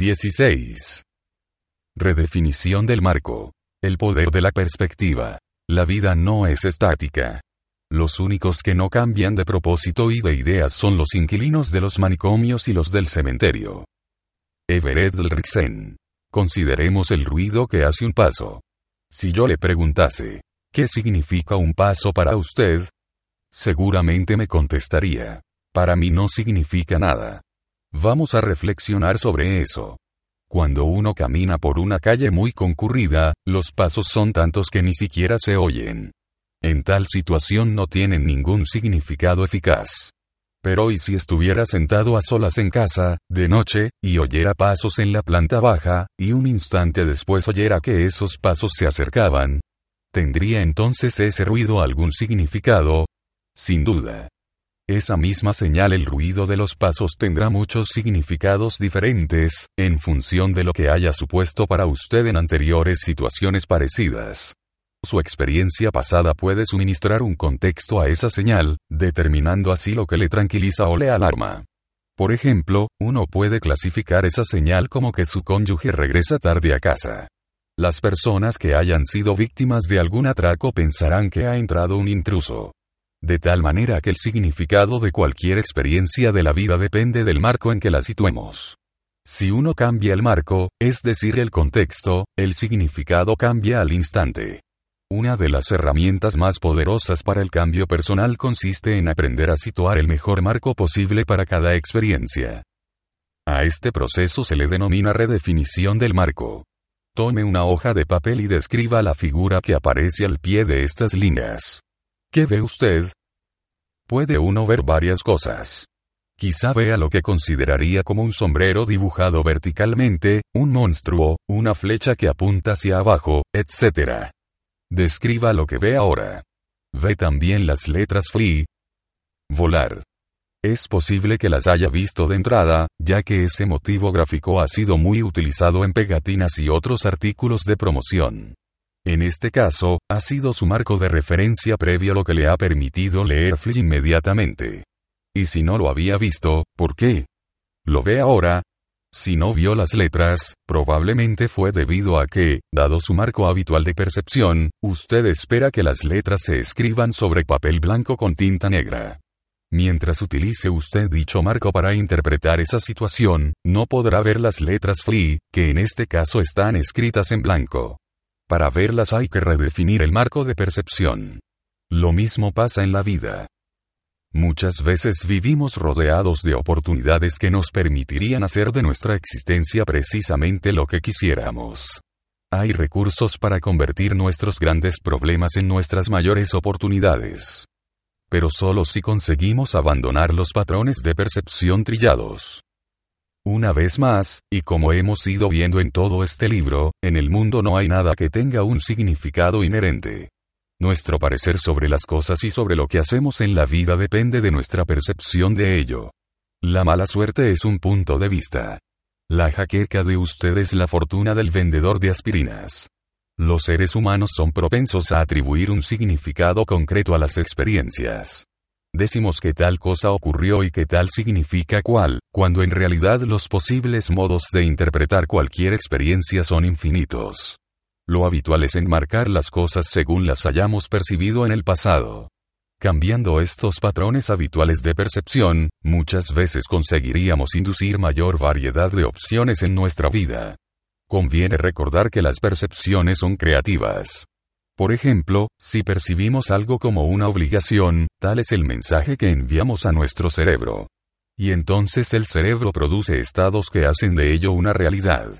16. Redefinición del marco. El poder de la perspectiva. La vida no es estática. Los únicos que no cambian de propósito y de ideas son los inquilinos de los manicomios y los del cementerio. Everett Ulrichsen. Consideremos el ruido que hace un paso. Si yo le preguntase, ¿qué significa un paso para usted? Seguramente me contestaría, para mí no significa nada. Vamos a reflexionar sobre eso. Cuando uno camina por una calle muy concurrida, los pasos son tantos que ni siquiera se oyen. En tal situación no tienen ningún significado eficaz. Pero ¿y si estuviera sentado a solas en casa, de noche, y oyera pasos en la planta baja, y un instante después oyera que esos pasos se acercaban? ¿Tendría entonces ese ruido algún significado? Sin duda. Esa misma señal el ruido de los pasos tendrá muchos significados diferentes, en función de lo que haya supuesto para usted en anteriores situaciones parecidas. Su experiencia pasada puede suministrar un contexto a esa señal, determinando así lo que le tranquiliza o le alarma. Por ejemplo, uno puede clasificar esa señal como que su cónyuge regresa tarde a casa. Las personas que hayan sido víctimas de algún atraco pensarán que ha entrado un intruso. De tal manera que el significado de cualquier experiencia de la vida depende del marco en que la situemos. Si uno cambia el marco, es decir, el contexto, el significado cambia al instante. Una de las herramientas más poderosas para el cambio personal consiste en aprender a situar el mejor marco posible para cada experiencia. A este proceso se le denomina redefinición del marco. Tome una hoja de papel y describa la figura que aparece al pie de estas líneas. ¿Qué ve usted? Puede uno ver varias cosas. Quizá vea lo que consideraría como un sombrero dibujado verticalmente, un monstruo, una flecha que apunta hacia abajo, etc. Describa lo que ve ahora. Ve también las letras free. Volar. Es posible que las haya visto de entrada, ya que ese motivo gráfico ha sido muy utilizado en pegatinas y otros artículos de promoción. En este caso, ha sido su marco de referencia previo lo que le ha permitido leer Flea inmediatamente. Y si no lo había visto, ¿por qué? Lo ve ahora, si no vio las letras, probablemente fue debido a que, dado su marco habitual de percepción, usted espera que las letras se escriban sobre papel blanco con tinta negra. Mientras utilice usted dicho marco para interpretar esa situación, no podrá ver las letras free, que en este caso están escritas en blanco. Para verlas hay que redefinir el marco de percepción. Lo mismo pasa en la vida. Muchas veces vivimos rodeados de oportunidades que nos permitirían hacer de nuestra existencia precisamente lo que quisiéramos. Hay recursos para convertir nuestros grandes problemas en nuestras mayores oportunidades. Pero solo si conseguimos abandonar los patrones de percepción trillados. Una vez más, y como hemos ido viendo en todo este libro, en el mundo no hay nada que tenga un significado inherente. Nuestro parecer sobre las cosas y sobre lo que hacemos en la vida depende de nuestra percepción de ello. La mala suerte es un punto de vista. La jaqueca de usted es la fortuna del vendedor de aspirinas. Los seres humanos son propensos a atribuir un significado concreto a las experiencias. Decimos que tal cosa ocurrió y que tal significa cual, cuando en realidad los posibles modos de interpretar cualquier experiencia son infinitos. Lo habitual es enmarcar las cosas según las hayamos percibido en el pasado. Cambiando estos patrones habituales de percepción, muchas veces conseguiríamos inducir mayor variedad de opciones en nuestra vida. Conviene recordar que las percepciones son creativas. Por ejemplo, si percibimos algo como una obligación, tal es el mensaje que enviamos a nuestro cerebro. Y entonces el cerebro produce estados que hacen de ello una realidad.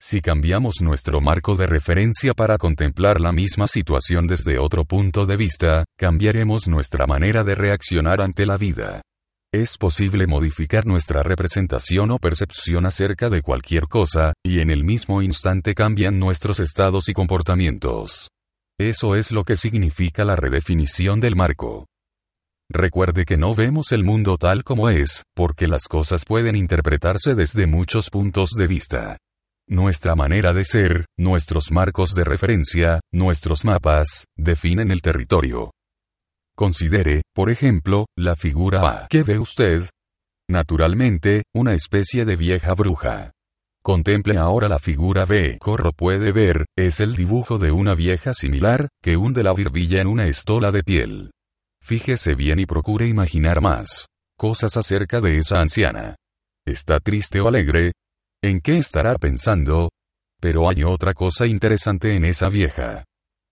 Si cambiamos nuestro marco de referencia para contemplar la misma situación desde otro punto de vista, cambiaremos nuestra manera de reaccionar ante la vida. Es posible modificar nuestra representación o percepción acerca de cualquier cosa, y en el mismo instante cambian nuestros estados y comportamientos. Eso es lo que significa la redefinición del marco. Recuerde que no vemos el mundo tal como es, porque las cosas pueden interpretarse desde muchos puntos de vista. Nuestra manera de ser, nuestros marcos de referencia, nuestros mapas, definen el territorio. Considere, por ejemplo, la figura A. ¿Qué ve usted? Naturalmente, una especie de vieja bruja. Contemple ahora la figura B. Corro puede ver, es el dibujo de una vieja similar, que hunde la virbilla en una estola de piel. Fíjese bien y procure imaginar más cosas acerca de esa anciana. ¿Está triste o alegre? ¿En qué estará pensando? Pero hay otra cosa interesante en esa vieja.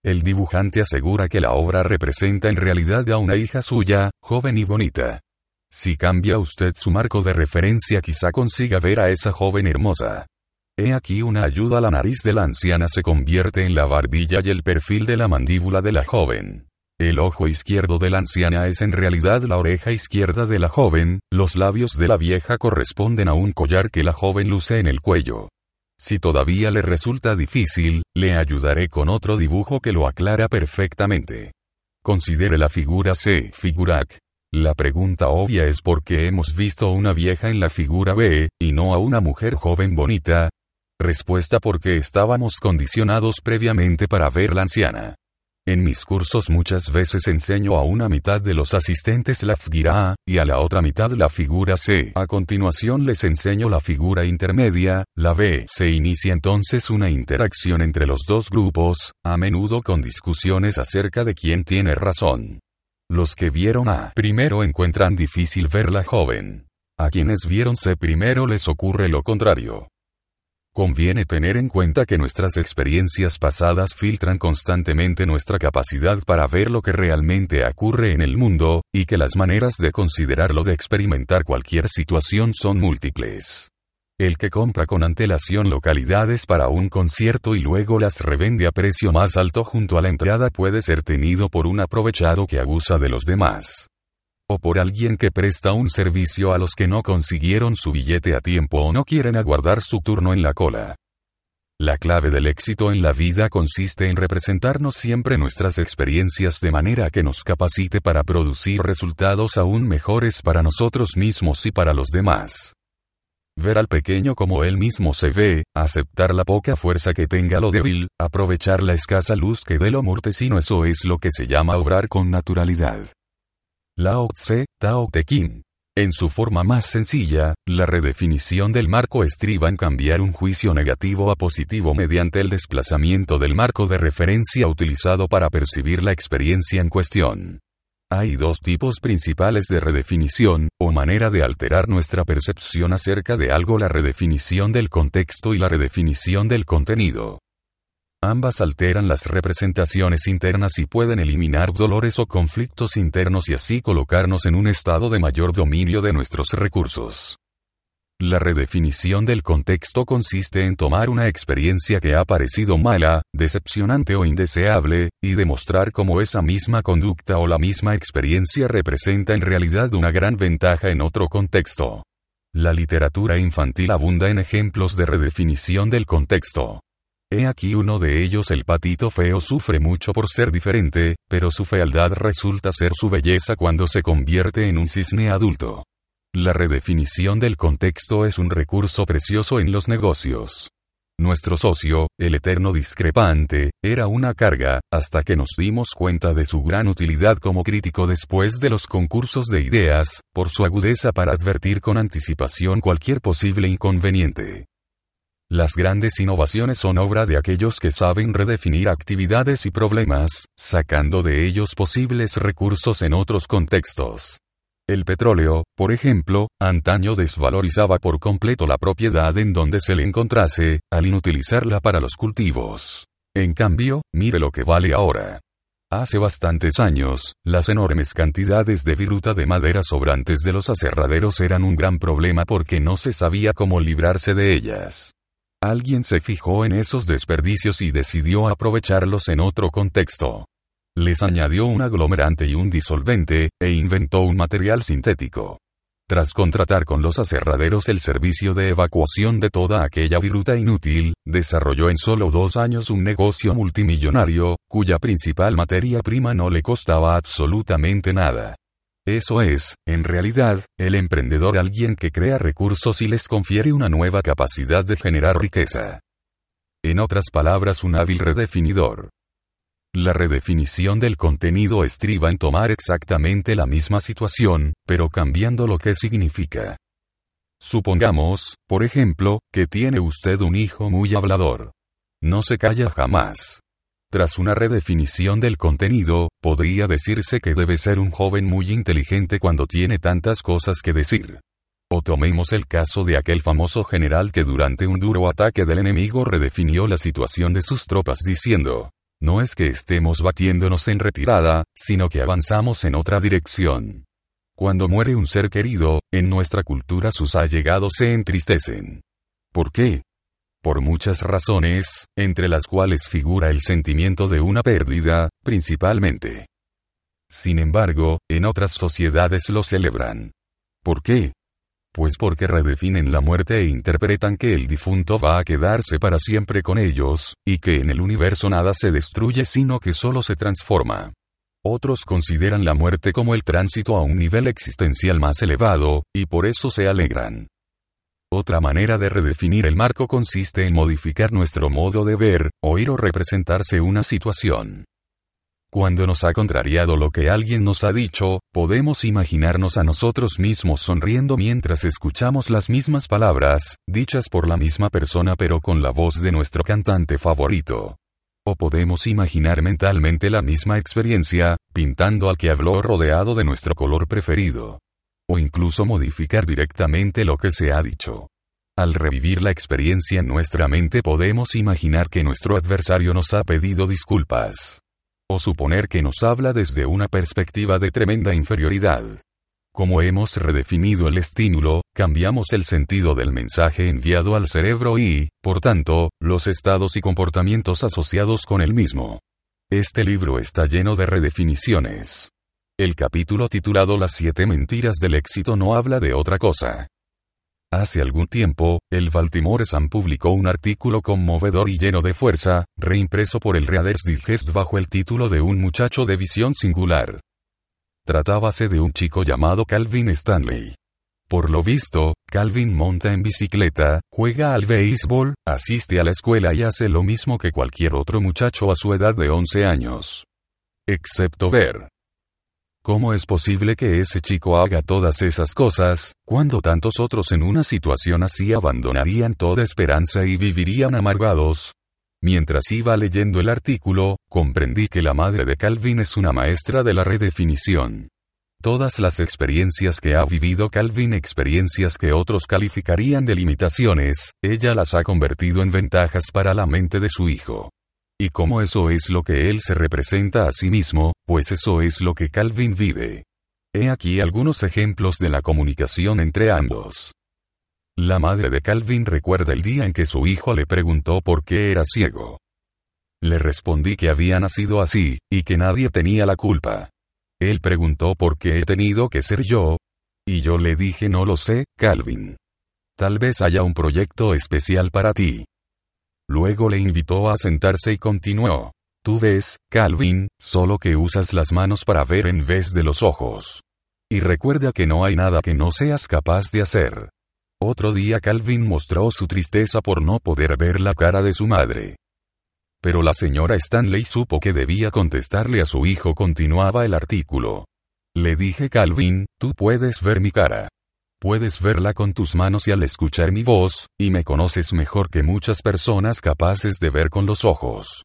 El dibujante asegura que la obra representa en realidad a una hija suya, joven y bonita. Si cambia usted su marco de referencia quizá consiga ver a esa joven hermosa. He aquí una ayuda, la nariz de la anciana se convierte en la barbilla y el perfil de la mandíbula de la joven. El ojo izquierdo de la anciana es en realidad la oreja izquierda de la joven, los labios de la vieja corresponden a un collar que la joven luce en el cuello. Si todavía le resulta difícil, le ayudaré con otro dibujo que lo aclara perfectamente. Considere la figura C. Figurac. La pregunta obvia es por qué hemos visto a una vieja en la figura B, y no a una mujer joven bonita. Respuesta porque estábamos condicionados previamente para ver la anciana. En mis cursos muchas veces enseño a una mitad de los asistentes la figura A, y a la otra mitad la figura C. A continuación les enseño la figura intermedia, la B. Se inicia entonces una interacción entre los dos grupos, a menudo con discusiones acerca de quién tiene razón. Los que vieron A primero encuentran difícil ver la joven. A quienes vieron C primero les ocurre lo contrario. Conviene tener en cuenta que nuestras experiencias pasadas filtran constantemente nuestra capacidad para ver lo que realmente ocurre en el mundo, y que las maneras de considerarlo de experimentar cualquier situación son múltiples. El que compra con antelación localidades para un concierto y luego las revende a precio más alto junto a la entrada puede ser tenido por un aprovechado que abusa de los demás. O por alguien que presta un servicio a los que no consiguieron su billete a tiempo o no quieren aguardar su turno en la cola. La clave del éxito en la vida consiste en representarnos siempre nuestras experiencias de manera que nos capacite para producir resultados aún mejores para nosotros mismos y para los demás ver al pequeño como él mismo se ve, aceptar la poca fuerza que tenga lo débil, aprovechar la escasa luz que dé lo mortecino, eso es lo que se llama obrar con naturalidad. Lao Tse, Tao Te Ching. En su forma más sencilla, la redefinición del marco estriba en cambiar un juicio negativo a positivo mediante el desplazamiento del marco de referencia utilizado para percibir la experiencia en cuestión. Hay dos tipos principales de redefinición, o manera de alterar nuestra percepción acerca de algo, la redefinición del contexto y la redefinición del contenido. Ambas alteran las representaciones internas y pueden eliminar dolores o conflictos internos y así colocarnos en un estado de mayor dominio de nuestros recursos. La redefinición del contexto consiste en tomar una experiencia que ha parecido mala, decepcionante o indeseable, y demostrar cómo esa misma conducta o la misma experiencia representa en realidad una gran ventaja en otro contexto. La literatura infantil abunda en ejemplos de redefinición del contexto. He aquí uno de ellos el patito feo sufre mucho por ser diferente, pero su fealdad resulta ser su belleza cuando se convierte en un cisne adulto. La redefinición del contexto es un recurso precioso en los negocios. Nuestro socio, el eterno discrepante, era una carga, hasta que nos dimos cuenta de su gran utilidad como crítico después de los concursos de ideas, por su agudeza para advertir con anticipación cualquier posible inconveniente. Las grandes innovaciones son obra de aquellos que saben redefinir actividades y problemas, sacando de ellos posibles recursos en otros contextos. El petróleo, por ejemplo, antaño desvalorizaba por completo la propiedad en donde se le encontrase, al inutilizarla para los cultivos. En cambio, mire lo que vale ahora. Hace bastantes años, las enormes cantidades de viruta de madera sobrantes de los aserraderos eran un gran problema porque no se sabía cómo librarse de ellas. Alguien se fijó en esos desperdicios y decidió aprovecharlos en otro contexto. Les añadió un aglomerante y un disolvente, e inventó un material sintético. Tras contratar con los aserraderos el servicio de evacuación de toda aquella viruta inútil, desarrolló en solo dos años un negocio multimillonario, cuya principal materia prima no le costaba absolutamente nada. Eso es, en realidad, el emprendedor alguien que crea recursos y les confiere una nueva capacidad de generar riqueza. En otras palabras, un hábil redefinidor. La redefinición del contenido estriba en tomar exactamente la misma situación, pero cambiando lo que significa. Supongamos, por ejemplo, que tiene usted un hijo muy hablador. No se calla jamás. Tras una redefinición del contenido, podría decirse que debe ser un joven muy inteligente cuando tiene tantas cosas que decir. O tomemos el caso de aquel famoso general que durante un duro ataque del enemigo redefinió la situación de sus tropas diciendo, no es que estemos batiéndonos en retirada, sino que avanzamos en otra dirección. Cuando muere un ser querido, en nuestra cultura sus allegados se entristecen. ¿Por qué? por muchas razones, entre las cuales figura el sentimiento de una pérdida, principalmente. Sin embargo, en otras sociedades lo celebran. ¿Por qué? Pues porque redefinen la muerte e interpretan que el difunto va a quedarse para siempre con ellos, y que en el universo nada se destruye sino que solo se transforma. Otros consideran la muerte como el tránsito a un nivel existencial más elevado, y por eso se alegran. Otra manera de redefinir el marco consiste en modificar nuestro modo de ver, oír o representarse una situación. Cuando nos ha contrariado lo que alguien nos ha dicho, podemos imaginarnos a nosotros mismos sonriendo mientras escuchamos las mismas palabras, dichas por la misma persona pero con la voz de nuestro cantante favorito. O podemos imaginar mentalmente la misma experiencia, pintando al que habló rodeado de nuestro color preferido o incluso modificar directamente lo que se ha dicho. Al revivir la experiencia en nuestra mente podemos imaginar que nuestro adversario nos ha pedido disculpas. Suponer que nos habla desde una perspectiva de tremenda inferioridad. Como hemos redefinido el estímulo, cambiamos el sentido del mensaje enviado al cerebro y, por tanto, los estados y comportamientos asociados con el mismo. Este libro está lleno de redefiniciones. El capítulo titulado Las siete mentiras del éxito no habla de otra cosa. Hace algún tiempo, el Baltimore Sun publicó un artículo conmovedor y lleno de fuerza, reimpreso por el Reader's Digest bajo el título de Un muchacho de visión singular. Tratábase de un chico llamado Calvin Stanley. Por lo visto, Calvin monta en bicicleta, juega al béisbol, asiste a la escuela y hace lo mismo que cualquier otro muchacho a su edad de 11 años. Excepto ver. ¿Cómo es posible que ese chico haga todas esas cosas, cuando tantos otros en una situación así abandonarían toda esperanza y vivirían amargados? Mientras iba leyendo el artículo, comprendí que la madre de Calvin es una maestra de la redefinición. Todas las experiencias que ha vivido Calvin, experiencias que otros calificarían de limitaciones, ella las ha convertido en ventajas para la mente de su hijo. Y como eso es lo que él se representa a sí mismo, pues eso es lo que Calvin vive. He aquí algunos ejemplos de la comunicación entre ambos. La madre de Calvin recuerda el día en que su hijo le preguntó por qué era ciego. Le respondí que había nacido así, y que nadie tenía la culpa. Él preguntó por qué he tenido que ser yo. Y yo le dije no lo sé, Calvin. Tal vez haya un proyecto especial para ti. Luego le invitó a sentarse y continuó. Tú ves, Calvin, solo que usas las manos para ver en vez de los ojos. Y recuerda que no hay nada que no seas capaz de hacer. Otro día Calvin mostró su tristeza por no poder ver la cara de su madre. Pero la señora Stanley supo que debía contestarle a su hijo. Continuaba el artículo. Le dije Calvin, tú puedes ver mi cara puedes verla con tus manos y al escuchar mi voz, y me conoces mejor que muchas personas capaces de ver con los ojos.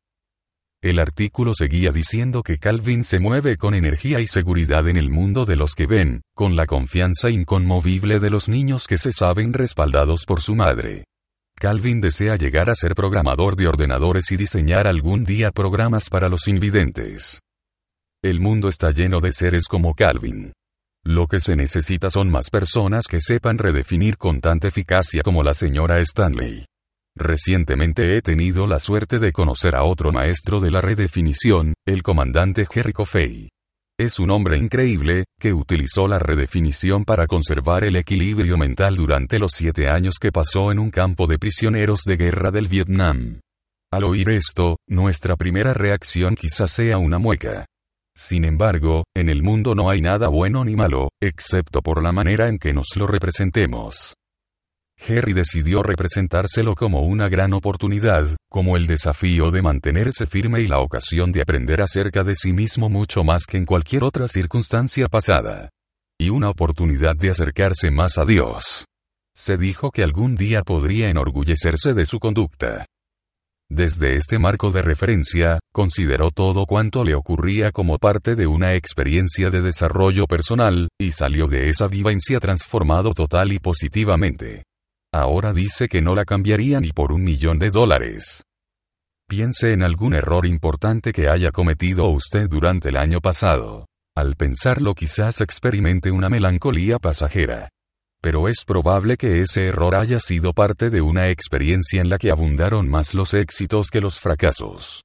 El artículo seguía diciendo que Calvin se mueve con energía y seguridad en el mundo de los que ven, con la confianza inconmovible de los niños que se saben respaldados por su madre. Calvin desea llegar a ser programador de ordenadores y diseñar algún día programas para los invidentes. El mundo está lleno de seres como Calvin. Lo que se necesita son más personas que sepan redefinir con tanta eficacia como la señora Stanley. Recientemente he tenido la suerte de conocer a otro maestro de la redefinición, el comandante Jerry Coffey. Es un hombre increíble, que utilizó la redefinición para conservar el equilibrio mental durante los siete años que pasó en un campo de prisioneros de guerra del Vietnam. Al oír esto, nuestra primera reacción quizás sea una mueca. Sin embargo, en el mundo no hay nada bueno ni malo, excepto por la manera en que nos lo representemos. Harry decidió representárselo como una gran oportunidad, como el desafío de mantenerse firme y la ocasión de aprender acerca de sí mismo mucho más que en cualquier otra circunstancia pasada. Y una oportunidad de acercarse más a Dios. se dijo que algún día podría enorgullecerse de su conducta. Desde este marco de referencia, consideró todo cuanto le ocurría como parte de una experiencia de desarrollo personal, y salió de esa vivencia transformado total y positivamente. Ahora dice que no la cambiaría ni por un millón de dólares. Piense en algún error importante que haya cometido usted durante el año pasado. Al pensarlo quizás experimente una melancolía pasajera pero es probable que ese error haya sido parte de una experiencia en la que abundaron más los éxitos que los fracasos.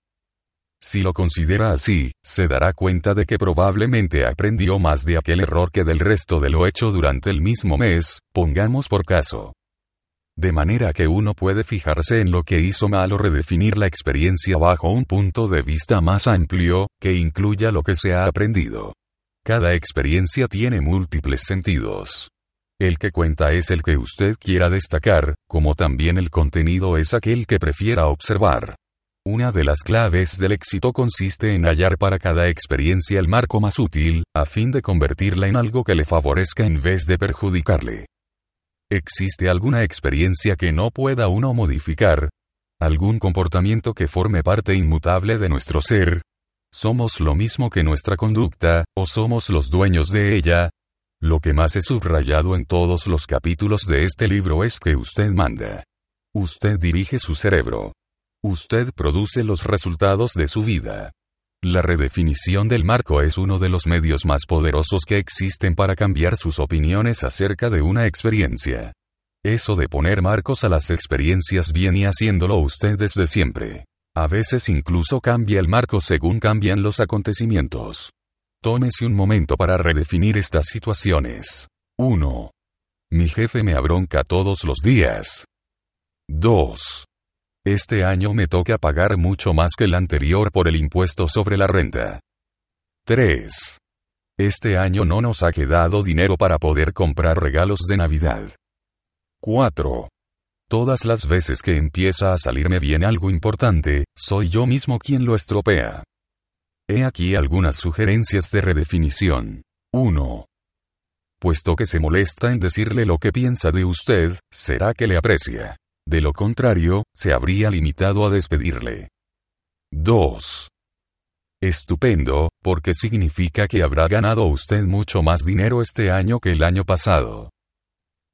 Si lo considera así, se dará cuenta de que probablemente aprendió más de aquel error que del resto de lo hecho durante el mismo mes, pongamos por caso. De manera que uno puede fijarse en lo que hizo mal o redefinir la experiencia bajo un punto de vista más amplio, que incluya lo que se ha aprendido. Cada experiencia tiene múltiples sentidos. El que cuenta es el que usted quiera destacar, como también el contenido es aquel que prefiera observar. Una de las claves del éxito consiste en hallar para cada experiencia el marco más útil, a fin de convertirla en algo que le favorezca en vez de perjudicarle. ¿Existe alguna experiencia que no pueda uno modificar? ¿Algún comportamiento que forme parte inmutable de nuestro ser? ¿Somos lo mismo que nuestra conducta, o somos los dueños de ella? Lo que más he subrayado en todos los capítulos de este libro es que usted manda. Usted dirige su cerebro. Usted produce los resultados de su vida. La redefinición del marco es uno de los medios más poderosos que existen para cambiar sus opiniones acerca de una experiencia. Eso de poner marcos a las experiencias viene haciéndolo usted desde siempre. A veces incluso cambia el marco según cambian los acontecimientos. Tómese un momento para redefinir estas situaciones. 1. Mi jefe me abronca todos los días. 2. Este año me toca pagar mucho más que el anterior por el impuesto sobre la renta. 3. Este año no nos ha quedado dinero para poder comprar regalos de Navidad. 4. Todas las veces que empieza a salirme bien algo importante, soy yo mismo quien lo estropea. He aquí algunas sugerencias de redefinición. 1. Puesto que se molesta en decirle lo que piensa de usted, será que le aprecia. De lo contrario, se habría limitado a despedirle. 2. Estupendo, porque significa que habrá ganado usted mucho más dinero este año que el año pasado.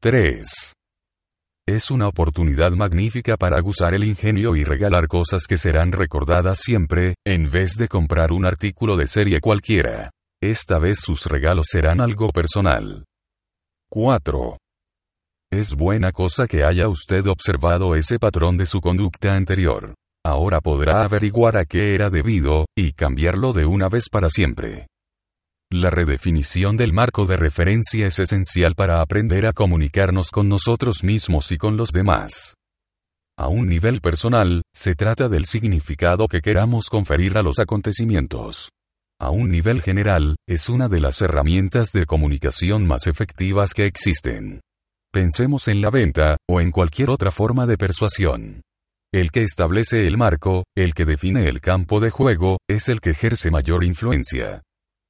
3. Es una oportunidad magnífica para aguzar el ingenio y regalar cosas que serán recordadas siempre, en vez de comprar un artículo de serie cualquiera. Esta vez sus regalos serán algo personal. 4. Es buena cosa que haya usted observado ese patrón de su conducta anterior. Ahora podrá averiguar a qué era debido, y cambiarlo de una vez para siempre. La redefinición del marco de referencia es esencial para aprender a comunicarnos con nosotros mismos y con los demás. A un nivel personal, se trata del significado que queramos conferir a los acontecimientos. A un nivel general, es una de las herramientas de comunicación más efectivas que existen. Pensemos en la venta, o en cualquier otra forma de persuasión. El que establece el marco, el que define el campo de juego, es el que ejerce mayor influencia.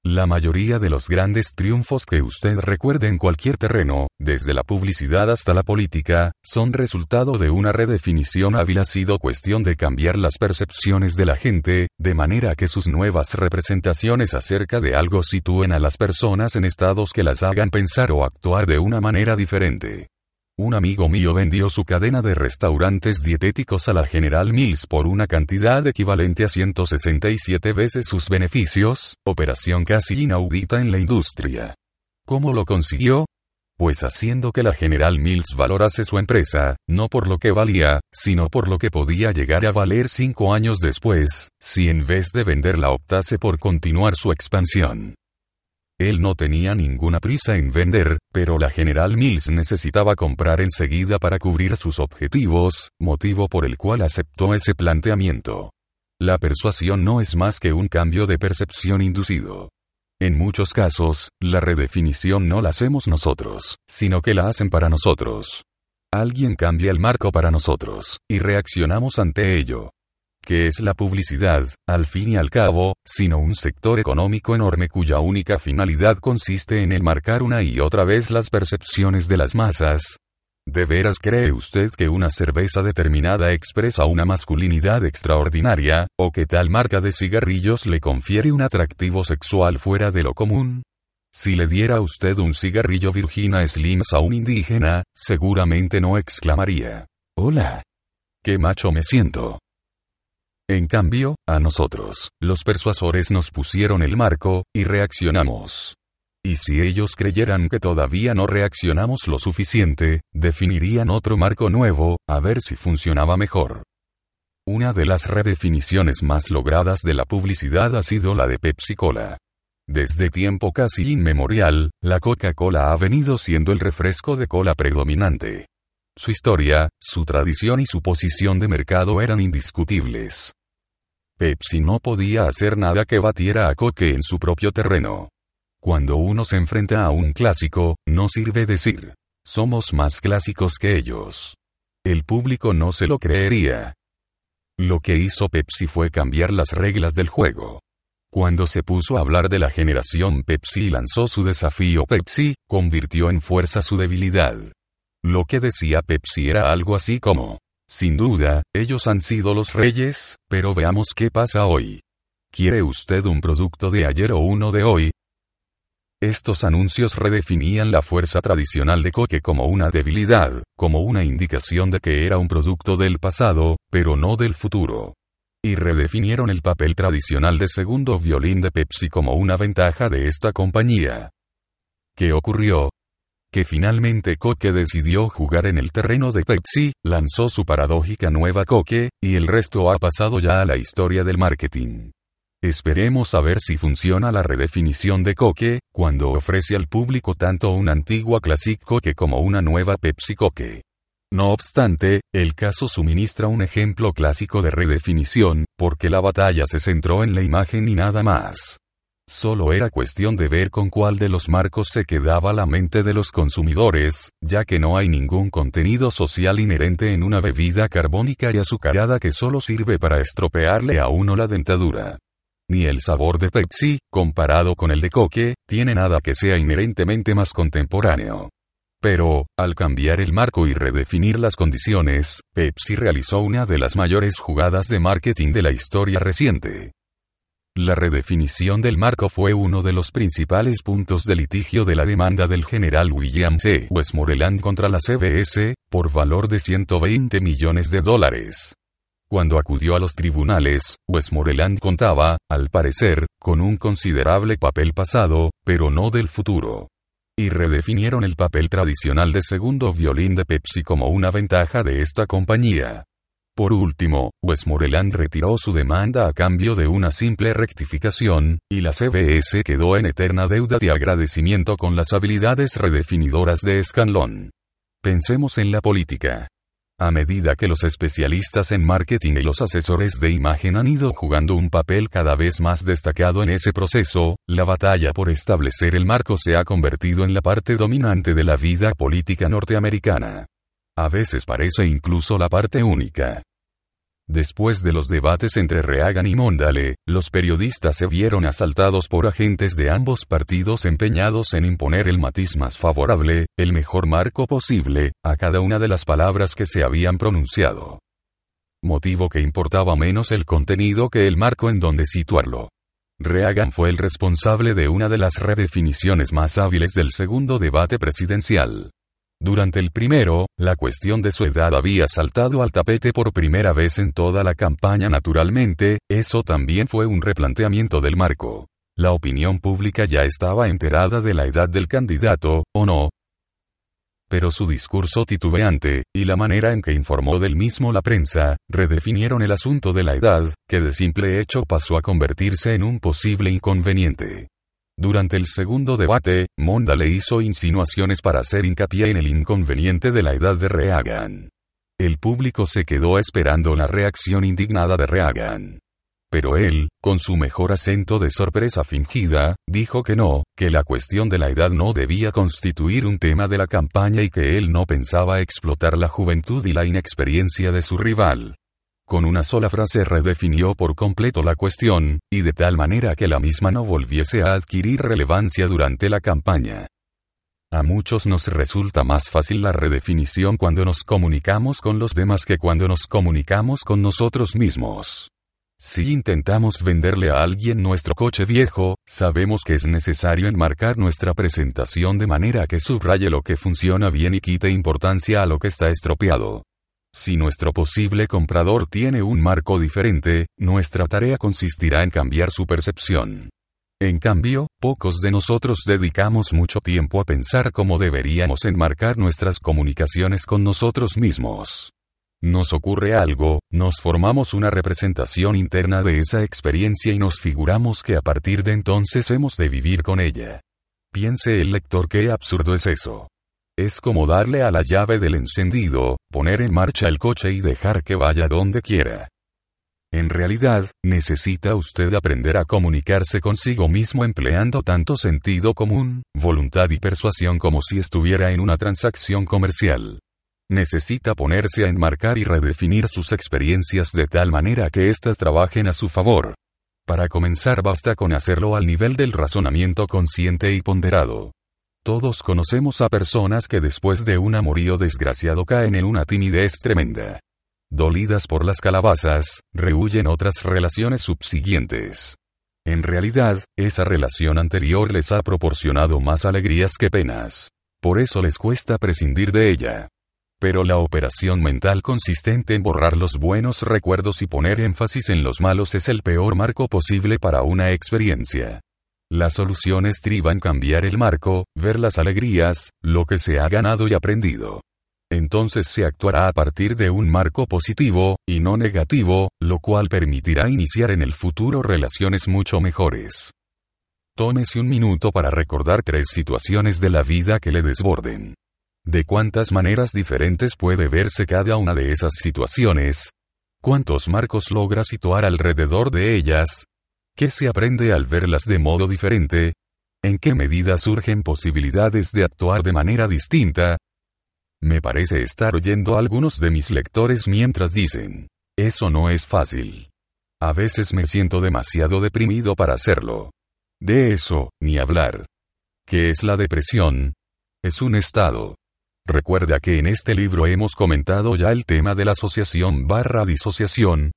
La mayoría de los grandes triunfos que usted recuerde en cualquier terreno, desde la publicidad hasta la política, son resultado de una redefinición hábil ha sido cuestión de cambiar las percepciones de la gente, de manera que sus nuevas representaciones acerca de algo sitúen a las personas en estados que las hagan pensar o actuar de una manera diferente. Un amigo mío vendió su cadena de restaurantes dietéticos a la General Mills por una cantidad equivalente a 167 veces sus beneficios, operación casi inaudita en la industria. ¿Cómo lo consiguió? Pues haciendo que la General Mills valorase su empresa, no por lo que valía, sino por lo que podía llegar a valer cinco años después, si en vez de venderla optase por continuar su expansión. Él no tenía ninguna prisa en vender, pero la General Mills necesitaba comprar enseguida para cubrir sus objetivos, motivo por el cual aceptó ese planteamiento. La persuasión no es más que un cambio de percepción inducido. En muchos casos, la redefinición no la hacemos nosotros, sino que la hacen para nosotros. Alguien cambia el marco para nosotros, y reaccionamos ante ello que es la publicidad, al fin y al cabo, sino un sector económico enorme cuya única finalidad consiste en enmarcar una y otra vez las percepciones de las masas. ¿De veras cree usted que una cerveza determinada expresa una masculinidad extraordinaria, o que tal marca de cigarrillos le confiere un atractivo sexual fuera de lo común? Si le diera usted un cigarrillo Virginia Slims a un indígena, seguramente no exclamaría, Hola. ¡Qué macho me siento! En cambio, a nosotros, los persuasores nos pusieron el marco, y reaccionamos. Y si ellos creyeran que todavía no reaccionamos lo suficiente, definirían otro marco nuevo, a ver si funcionaba mejor. Una de las redefiniciones más logradas de la publicidad ha sido la de Pepsi Cola. Desde tiempo casi inmemorial, la Coca-Cola ha venido siendo el refresco de cola predominante. Su historia, su tradición y su posición de mercado eran indiscutibles. Pepsi no podía hacer nada que batiera a Coke en su propio terreno. Cuando uno se enfrenta a un clásico, no sirve decir, somos más clásicos que ellos. El público no se lo creería. Lo que hizo Pepsi fue cambiar las reglas del juego. Cuando se puso a hablar de la generación Pepsi y lanzó su desafío Pepsi, convirtió en fuerza su debilidad. Lo que decía Pepsi era algo así como, sin duda, ellos han sido los reyes, pero veamos qué pasa hoy. ¿Quiere usted un producto de ayer o uno de hoy? Estos anuncios redefinían la fuerza tradicional de Coque como una debilidad, como una indicación de que era un producto del pasado, pero no del futuro. Y redefinieron el papel tradicional de segundo violín de Pepsi como una ventaja de esta compañía. ¿Qué ocurrió? Que finalmente Coque decidió jugar en el terreno de Pepsi, lanzó su paradójica nueva Coque, y el resto ha pasado ya a la historia del marketing. Esperemos a ver si funciona la redefinición de Coque, cuando ofrece al público tanto una antigua Classic Coque como una nueva Pepsi Coque. No obstante, el caso suministra un ejemplo clásico de redefinición, porque la batalla se centró en la imagen y nada más. Solo era cuestión de ver con cuál de los marcos se quedaba la mente de los consumidores, ya que no hay ningún contenido social inherente en una bebida carbónica y azucarada que solo sirve para estropearle a uno la dentadura ni el sabor de Pepsi, comparado con el de Coque, tiene nada que sea inherentemente más contemporáneo. Pero, al cambiar el marco y redefinir las condiciones, Pepsi realizó una de las mayores jugadas de marketing de la historia reciente. La redefinición del marco fue uno de los principales puntos de litigio de la demanda del general William C. Westmoreland contra la CBS, por valor de 120 millones de dólares. Cuando acudió a los tribunales, Westmoreland contaba, al parecer, con un considerable papel pasado, pero no del futuro. Y redefinieron el papel tradicional de segundo violín de Pepsi como una ventaja de esta compañía. Por último, Westmoreland retiró su demanda a cambio de una simple rectificación, y la CBS quedó en eterna deuda de agradecimiento con las habilidades redefinidoras de Scanlon. Pensemos en la política. A medida que los especialistas en marketing y los asesores de imagen han ido jugando un papel cada vez más destacado en ese proceso, la batalla por establecer el marco se ha convertido en la parte dominante de la vida política norteamericana. A veces parece incluso la parte única. Después de los debates entre Reagan y Mondale, los periodistas se vieron asaltados por agentes de ambos partidos empeñados en imponer el matiz más favorable, el mejor marco posible, a cada una de las palabras que se habían pronunciado. Motivo que importaba menos el contenido que el marco en donde situarlo. Reagan fue el responsable de una de las redefiniciones más hábiles del segundo debate presidencial. Durante el primero, la cuestión de su edad había saltado al tapete por primera vez en toda la campaña naturalmente, eso también fue un replanteamiento del marco. La opinión pública ya estaba enterada de la edad del candidato, ¿o no? Pero su discurso titubeante, y la manera en que informó del mismo la prensa, redefinieron el asunto de la edad, que de simple hecho pasó a convertirse en un posible inconveniente. Durante el segundo debate, Monda le hizo insinuaciones para hacer hincapié en el inconveniente de la edad de Reagan. El público se quedó esperando la reacción indignada de Reagan. Pero él, con su mejor acento de sorpresa fingida, dijo que no, que la cuestión de la edad no debía constituir un tema de la campaña y que él no pensaba explotar la juventud y la inexperiencia de su rival. Con una sola frase redefinió por completo la cuestión, y de tal manera que la misma no volviese a adquirir relevancia durante la campaña. A muchos nos resulta más fácil la redefinición cuando nos comunicamos con los demás que cuando nos comunicamos con nosotros mismos. Si intentamos venderle a alguien nuestro coche viejo, sabemos que es necesario enmarcar nuestra presentación de manera que subraye lo que funciona bien y quite importancia a lo que está estropeado. Si nuestro posible comprador tiene un marco diferente, nuestra tarea consistirá en cambiar su percepción. En cambio, pocos de nosotros dedicamos mucho tiempo a pensar cómo deberíamos enmarcar nuestras comunicaciones con nosotros mismos. Nos ocurre algo, nos formamos una representación interna de esa experiencia y nos figuramos que a partir de entonces hemos de vivir con ella. Piense el lector qué absurdo es eso. Es como darle a la llave del encendido, poner en marcha el coche y dejar que vaya donde quiera. En realidad, necesita usted aprender a comunicarse consigo mismo empleando tanto sentido común, voluntad y persuasión como si estuviera en una transacción comercial. Necesita ponerse a enmarcar y redefinir sus experiencias de tal manera que éstas trabajen a su favor. Para comenzar basta con hacerlo al nivel del razonamiento consciente y ponderado. Todos conocemos a personas que después de un amorío desgraciado caen en una timidez tremenda. Dolidas por las calabazas, rehuyen otras relaciones subsiguientes. En realidad, esa relación anterior les ha proporcionado más alegrías que penas. Por eso les cuesta prescindir de ella. Pero la operación mental consistente en borrar los buenos recuerdos y poner énfasis en los malos es el peor marco posible para una experiencia. La solución estriba en cambiar el marco, ver las alegrías, lo que se ha ganado y aprendido. Entonces se actuará a partir de un marco positivo, y no negativo, lo cual permitirá iniciar en el futuro relaciones mucho mejores. Tómese un minuto para recordar tres situaciones de la vida que le desborden. ¿De cuántas maneras diferentes puede verse cada una de esas situaciones? ¿Cuántos marcos logra situar alrededor de ellas? ¿Qué se aprende al verlas de modo diferente? ¿En qué medida surgen posibilidades de actuar de manera distinta? Me parece estar oyendo a algunos de mis lectores mientras dicen, eso no es fácil. A veces me siento demasiado deprimido para hacerlo. De eso, ni hablar. ¿Qué es la depresión? Es un estado, Recuerda que en este libro hemos comentado ya el tema de la asociación barra disociación.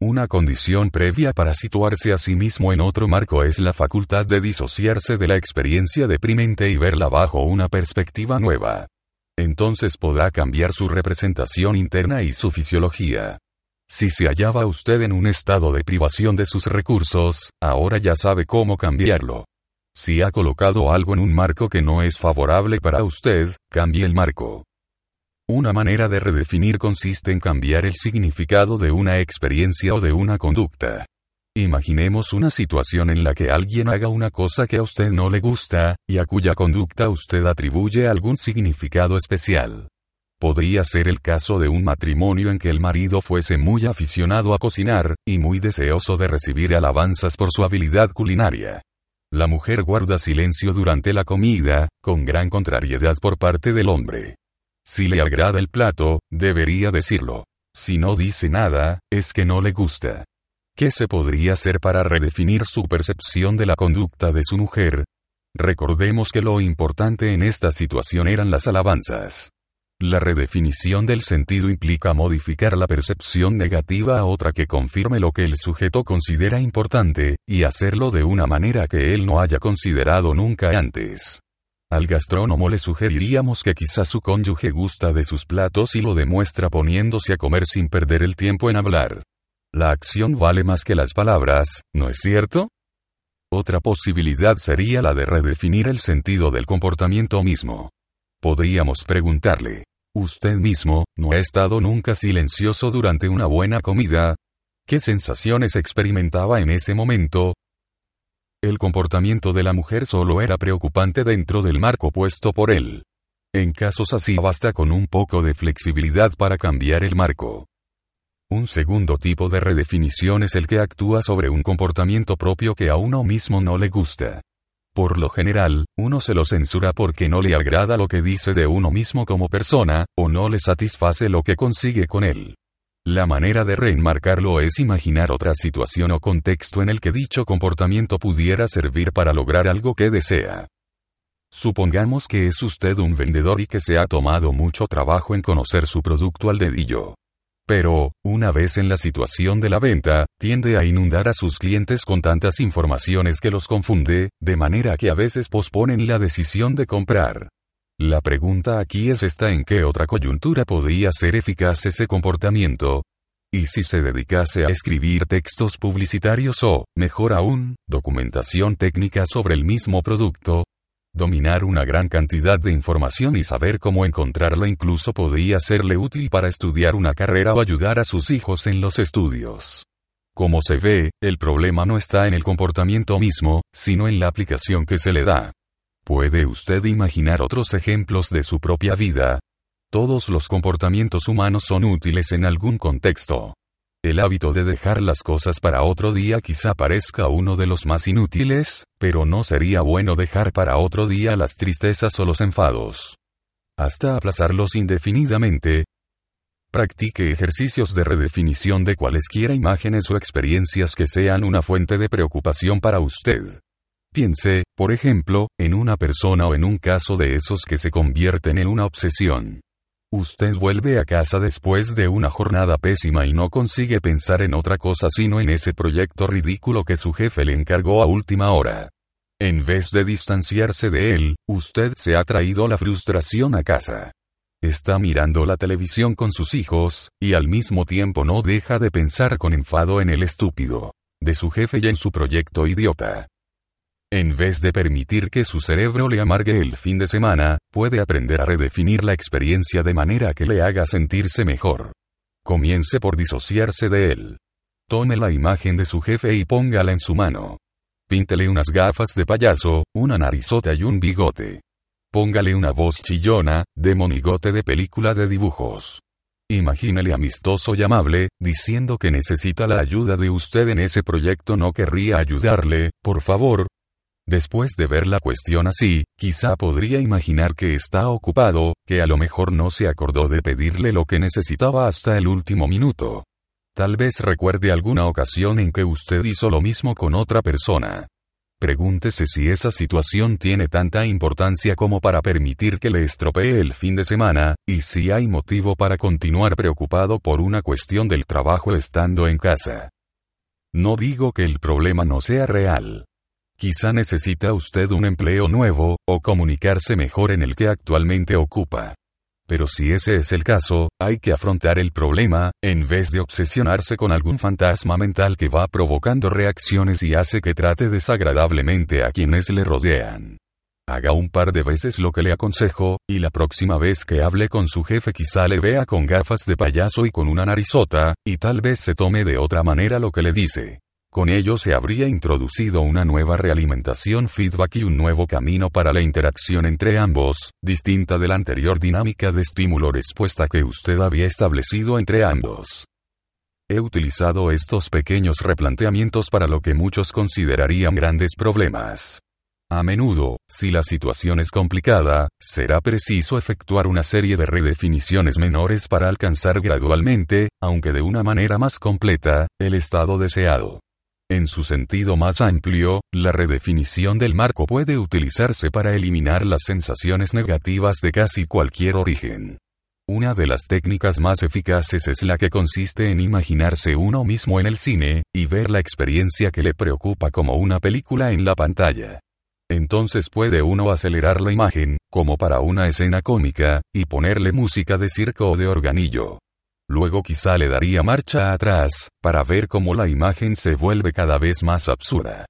Una condición previa para situarse a sí mismo en otro marco es la facultad de disociarse de la experiencia deprimente y verla bajo una perspectiva nueva. Entonces podrá cambiar su representación interna y su fisiología. Si se hallaba usted en un estado de privación de sus recursos, ahora ya sabe cómo cambiarlo. Si ha colocado algo en un marco que no es favorable para usted, cambie el marco. Una manera de redefinir consiste en cambiar el significado de una experiencia o de una conducta. Imaginemos una situación en la que alguien haga una cosa que a usted no le gusta, y a cuya conducta usted atribuye algún significado especial. Podría ser el caso de un matrimonio en que el marido fuese muy aficionado a cocinar, y muy deseoso de recibir alabanzas por su habilidad culinaria. La mujer guarda silencio durante la comida, con gran contrariedad por parte del hombre. Si le agrada el plato, debería decirlo. Si no dice nada, es que no le gusta. ¿Qué se podría hacer para redefinir su percepción de la conducta de su mujer? Recordemos que lo importante en esta situación eran las alabanzas. La redefinición del sentido implica modificar la percepción negativa a otra que confirme lo que el sujeto considera importante, y hacerlo de una manera que él no haya considerado nunca antes. Al gastrónomo le sugeriríamos que quizá su cónyuge gusta de sus platos y lo demuestra poniéndose a comer sin perder el tiempo en hablar. La acción vale más que las palabras, ¿no es cierto? Otra posibilidad sería la de redefinir el sentido del comportamiento mismo. Podríamos preguntarle, ¿usted mismo, no ha estado nunca silencioso durante una buena comida? ¿Qué sensaciones experimentaba en ese momento? El comportamiento de la mujer solo era preocupante dentro del marco puesto por él. En casos así basta con un poco de flexibilidad para cambiar el marco. Un segundo tipo de redefinición es el que actúa sobre un comportamiento propio que a uno mismo no le gusta. Por lo general, uno se lo censura porque no le agrada lo que dice de uno mismo como persona, o no le satisface lo que consigue con él. La manera de reenmarcarlo es imaginar otra situación o contexto en el que dicho comportamiento pudiera servir para lograr algo que desea. Supongamos que es usted un vendedor y que se ha tomado mucho trabajo en conocer su producto al dedillo. Pero, una vez en la situación de la venta, tiende a inundar a sus clientes con tantas informaciones que los confunde, de manera que a veces posponen la decisión de comprar. La pregunta aquí es esta en qué otra coyuntura podría ser eficaz ese comportamiento. Y si se dedicase a escribir textos publicitarios o, mejor aún, documentación técnica sobre el mismo producto, Dominar una gran cantidad de información y saber cómo encontrarla incluso podría serle útil para estudiar una carrera o ayudar a sus hijos en los estudios. Como se ve, el problema no está en el comportamiento mismo, sino en la aplicación que se le da. ¿Puede usted imaginar otros ejemplos de su propia vida? Todos los comportamientos humanos son útiles en algún contexto. El hábito de dejar las cosas para otro día quizá parezca uno de los más inútiles, pero no sería bueno dejar para otro día las tristezas o los enfados. Hasta aplazarlos indefinidamente. Practique ejercicios de redefinición de cualesquiera imágenes o experiencias que sean una fuente de preocupación para usted. Piense, por ejemplo, en una persona o en un caso de esos que se convierten en una obsesión. Usted vuelve a casa después de una jornada pésima y no consigue pensar en otra cosa sino en ese proyecto ridículo que su jefe le encargó a última hora. En vez de distanciarse de él, usted se ha traído la frustración a casa. Está mirando la televisión con sus hijos, y al mismo tiempo no deja de pensar con enfado en el estúpido de su jefe y en su proyecto idiota. En vez de permitir que su cerebro le amargue el fin de semana, puede aprender a redefinir la experiencia de manera que le haga sentirse mejor. Comience por disociarse de él. Tome la imagen de su jefe y póngala en su mano. Píntele unas gafas de payaso, una narizota y un bigote. Póngale una voz chillona, de monigote de película de dibujos. Imagínele amistoso y amable, diciendo que necesita la ayuda de usted en ese proyecto. No querría ayudarle, por favor, Después de ver la cuestión así, quizá podría imaginar que está ocupado, que a lo mejor no se acordó de pedirle lo que necesitaba hasta el último minuto. Tal vez recuerde alguna ocasión en que usted hizo lo mismo con otra persona. Pregúntese si esa situación tiene tanta importancia como para permitir que le estropee el fin de semana, y si hay motivo para continuar preocupado por una cuestión del trabajo estando en casa. No digo que el problema no sea real. Quizá necesita usted un empleo nuevo, o comunicarse mejor en el que actualmente ocupa. Pero si ese es el caso, hay que afrontar el problema, en vez de obsesionarse con algún fantasma mental que va provocando reacciones y hace que trate desagradablemente a quienes le rodean. Haga un par de veces lo que le aconsejo, y la próxima vez que hable con su jefe quizá le vea con gafas de payaso y con una narizota, y tal vez se tome de otra manera lo que le dice. Con ello se habría introducido una nueva realimentación feedback y un nuevo camino para la interacción entre ambos, distinta de la anterior dinámica de estímulo-respuesta que usted había establecido entre ambos. He utilizado estos pequeños replanteamientos para lo que muchos considerarían grandes problemas. A menudo, si la situación es complicada, será preciso efectuar una serie de redefiniciones menores para alcanzar gradualmente, aunque de una manera más completa, el estado deseado. En su sentido más amplio, la redefinición del marco puede utilizarse para eliminar las sensaciones negativas de casi cualquier origen. Una de las técnicas más eficaces es la que consiste en imaginarse uno mismo en el cine, y ver la experiencia que le preocupa como una película en la pantalla. Entonces puede uno acelerar la imagen, como para una escena cómica, y ponerle música de circo o de organillo. Luego quizá le daría marcha atrás, para ver cómo la imagen se vuelve cada vez más absurda.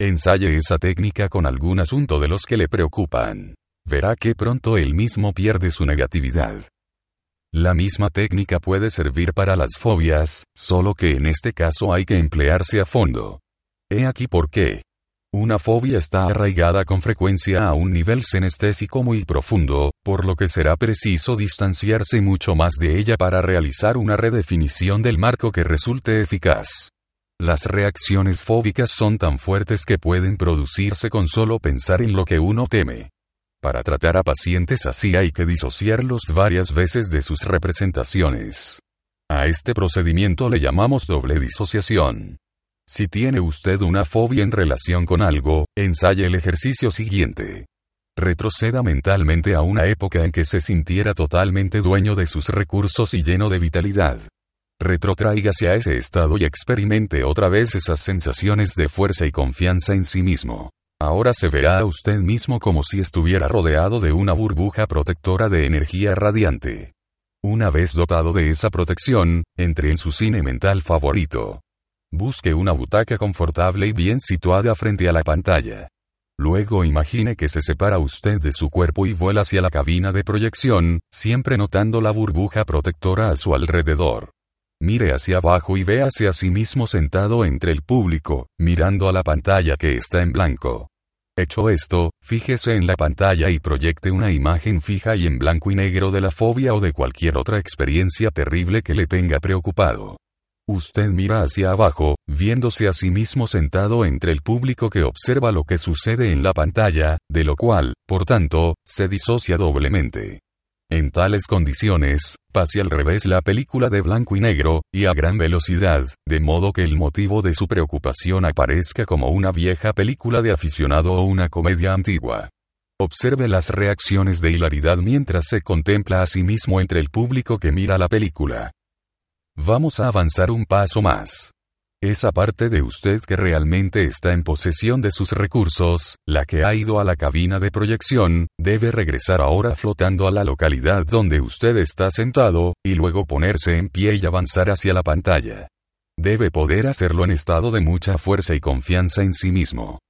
Ensaye esa técnica con algún asunto de los que le preocupan. Verá que pronto él mismo pierde su negatividad. La misma técnica puede servir para las fobias, solo que en este caso hay que emplearse a fondo. He aquí por qué. Una fobia está arraigada con frecuencia a un nivel senestésico muy profundo, por lo que será preciso distanciarse mucho más de ella para realizar una redefinición del marco que resulte eficaz. Las reacciones fóbicas son tan fuertes que pueden producirse con solo pensar en lo que uno teme. Para tratar a pacientes así hay que disociarlos varias veces de sus representaciones. A este procedimiento le llamamos doble disociación. Si tiene usted una fobia en relación con algo, ensaye el ejercicio siguiente. Retroceda mentalmente a una época en que se sintiera totalmente dueño de sus recursos y lleno de vitalidad. Retrotráigase a ese estado y experimente otra vez esas sensaciones de fuerza y confianza en sí mismo. Ahora se verá a usted mismo como si estuviera rodeado de una burbuja protectora de energía radiante. Una vez dotado de esa protección, entre en su cine mental favorito. Busque una butaca confortable y bien situada frente a la pantalla. Luego imagine que se separa usted de su cuerpo y vuela hacia la cabina de proyección, siempre notando la burbuja protectora a su alrededor. Mire hacia abajo y véase a sí mismo sentado entre el público, mirando a la pantalla que está en blanco. Hecho esto, fíjese en la pantalla y proyecte una imagen fija y en blanco y negro de la fobia o de cualquier otra experiencia terrible que le tenga preocupado. Usted mira hacia abajo, viéndose a sí mismo sentado entre el público que observa lo que sucede en la pantalla, de lo cual, por tanto, se disocia doblemente. En tales condiciones, pase al revés la película de blanco y negro, y a gran velocidad, de modo que el motivo de su preocupación aparezca como una vieja película de aficionado o una comedia antigua. Observe las reacciones de hilaridad mientras se contempla a sí mismo entre el público que mira la película. Vamos a avanzar un paso más. Esa parte de usted que realmente está en posesión de sus recursos, la que ha ido a la cabina de proyección, debe regresar ahora flotando a la localidad donde usted está sentado, y luego ponerse en pie y avanzar hacia la pantalla. Debe poder hacerlo en estado de mucha fuerza y confianza en sí mismo.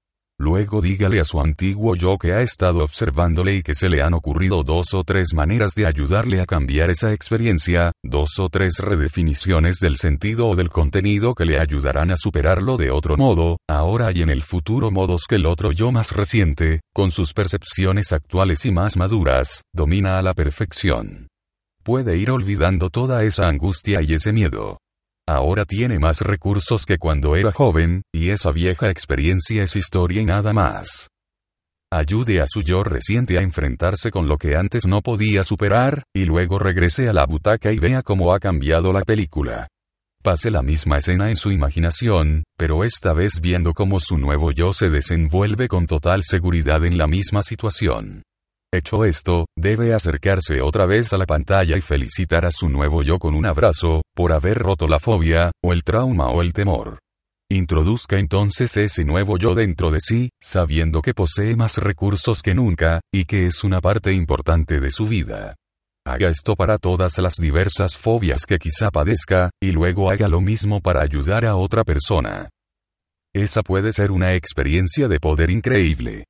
Luego dígale a su antiguo yo que ha estado observándole y que se le han ocurrido dos o tres maneras de ayudarle a cambiar esa experiencia, dos o tres redefiniciones del sentido o del contenido que le ayudarán a superarlo de otro modo, ahora y en el futuro modos que el otro yo más reciente, con sus percepciones actuales y más maduras, domina a la perfección. Puede ir olvidando toda esa angustia y ese miedo. Ahora tiene más recursos que cuando era joven, y esa vieja experiencia es historia y nada más. Ayude a su yo reciente a enfrentarse con lo que antes no podía superar, y luego regrese a la butaca y vea cómo ha cambiado la película. Pase la misma escena en su imaginación, pero esta vez viendo cómo su nuevo yo se desenvuelve con total seguridad en la misma situación. Hecho esto, debe acercarse otra vez a la pantalla y felicitar a su nuevo yo con un abrazo, por haber roto la fobia, o el trauma o el temor. Introduzca entonces ese nuevo yo dentro de sí, sabiendo que posee más recursos que nunca, y que es una parte importante de su vida. Haga esto para todas las diversas fobias que quizá padezca, y luego haga lo mismo para ayudar a otra persona. Esa puede ser una experiencia de poder increíble.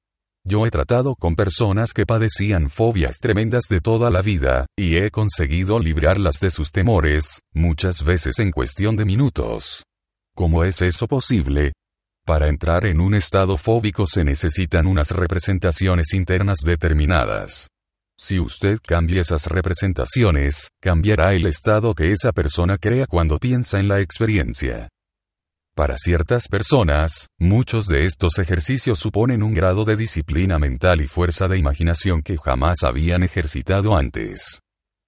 Yo he tratado con personas que padecían fobias tremendas de toda la vida, y he conseguido librarlas de sus temores, muchas veces en cuestión de minutos. ¿Cómo es eso posible? Para entrar en un estado fóbico se necesitan unas representaciones internas determinadas. Si usted cambia esas representaciones, cambiará el estado que esa persona crea cuando piensa en la experiencia. Para ciertas personas, muchos de estos ejercicios suponen un grado de disciplina mental y fuerza de imaginación que jamás habían ejercitado antes.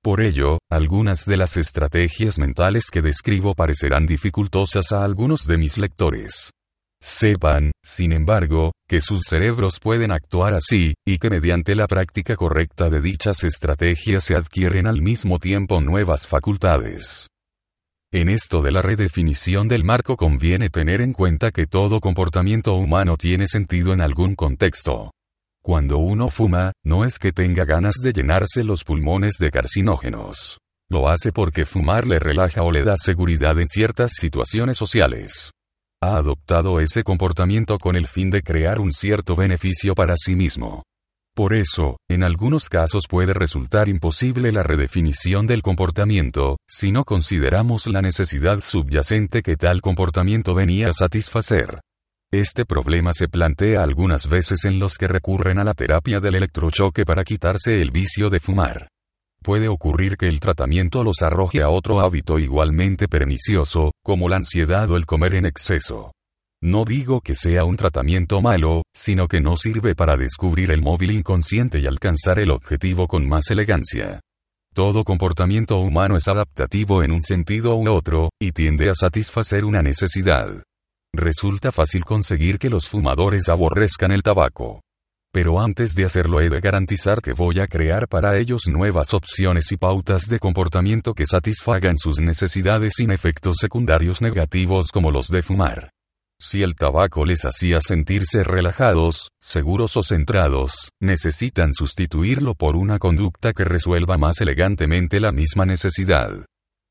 Por ello, algunas de las estrategias mentales que describo parecerán dificultosas a algunos de mis lectores. Sepan, sin embargo, que sus cerebros pueden actuar así, y que mediante la práctica correcta de dichas estrategias se adquieren al mismo tiempo nuevas facultades. En esto de la redefinición del marco conviene tener en cuenta que todo comportamiento humano tiene sentido en algún contexto. Cuando uno fuma, no es que tenga ganas de llenarse los pulmones de carcinógenos. Lo hace porque fumar le relaja o le da seguridad en ciertas situaciones sociales. Ha adoptado ese comportamiento con el fin de crear un cierto beneficio para sí mismo. Por eso, en algunos casos puede resultar imposible la redefinición del comportamiento, si no consideramos la necesidad subyacente que tal comportamiento venía a satisfacer. Este problema se plantea algunas veces en los que recurren a la terapia del electrochoque para quitarse el vicio de fumar. Puede ocurrir que el tratamiento los arroje a otro hábito igualmente pernicioso, como la ansiedad o el comer en exceso. No digo que sea un tratamiento malo, sino que no sirve para descubrir el móvil inconsciente y alcanzar el objetivo con más elegancia. Todo comportamiento humano es adaptativo en un sentido u otro, y tiende a satisfacer una necesidad. Resulta fácil conseguir que los fumadores aborrezcan el tabaco. pero antes de hacerlo he de garantizar que voy a crear para ellos nuevas opciones y pautas de comportamiento que satisfagan sus necesidades sin efectos secundarios negativos como los de fumar. Si el tabaco les hacía sentirse relajados, seguros o centrados, necesitan sustituirlo por una conducta que resuelva más elegantemente la misma necesidad.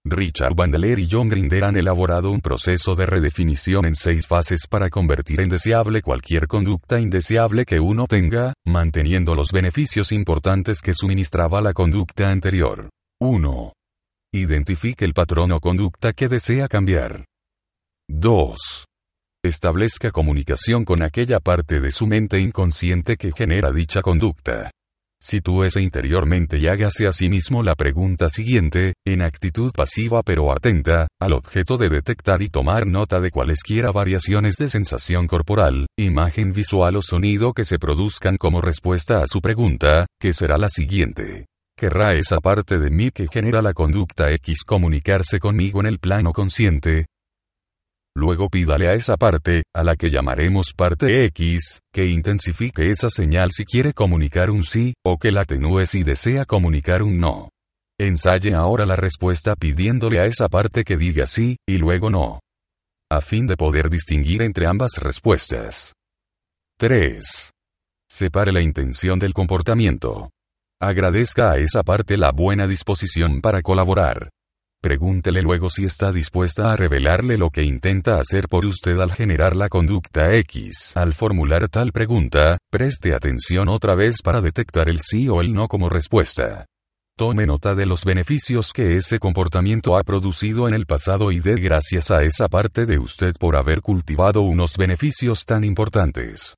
Richard Bandler y John Grinder han elaborado un proceso de redefinición en seis fases para convertir en deseable cualquier conducta indeseable que uno tenga, manteniendo los beneficios importantes que suministraba la conducta anterior. 1. Identifique el patrón o conducta que desea cambiar. 2. Establezca comunicación con aquella parte de su mente inconsciente que genera dicha conducta. Sitúese interiormente y hágase a sí mismo la pregunta siguiente, en actitud pasiva pero atenta, al objeto de detectar y tomar nota de cualesquiera variaciones de sensación corporal, imagen visual o sonido que se produzcan como respuesta a su pregunta, que será la siguiente. ¿Querrá esa parte de mí que genera la conducta X comunicarse conmigo en el plano consciente? Luego pídale a esa parte, a la que llamaremos parte X, que intensifique esa señal si quiere comunicar un sí, o que la atenúe si desea comunicar un no. Ensaye ahora la respuesta pidiéndole a esa parte que diga sí, y luego no. A fin de poder distinguir entre ambas respuestas. 3. Separe la intención del comportamiento. Agradezca a esa parte la buena disposición para colaborar. Pregúntele luego si está dispuesta a revelarle lo que intenta hacer por usted al generar la conducta X. Al formular tal pregunta, preste atención otra vez para detectar el sí o el no como respuesta. Tome nota de los beneficios que ese comportamiento ha producido en el pasado y dé gracias a esa parte de usted por haber cultivado unos beneficios tan importantes.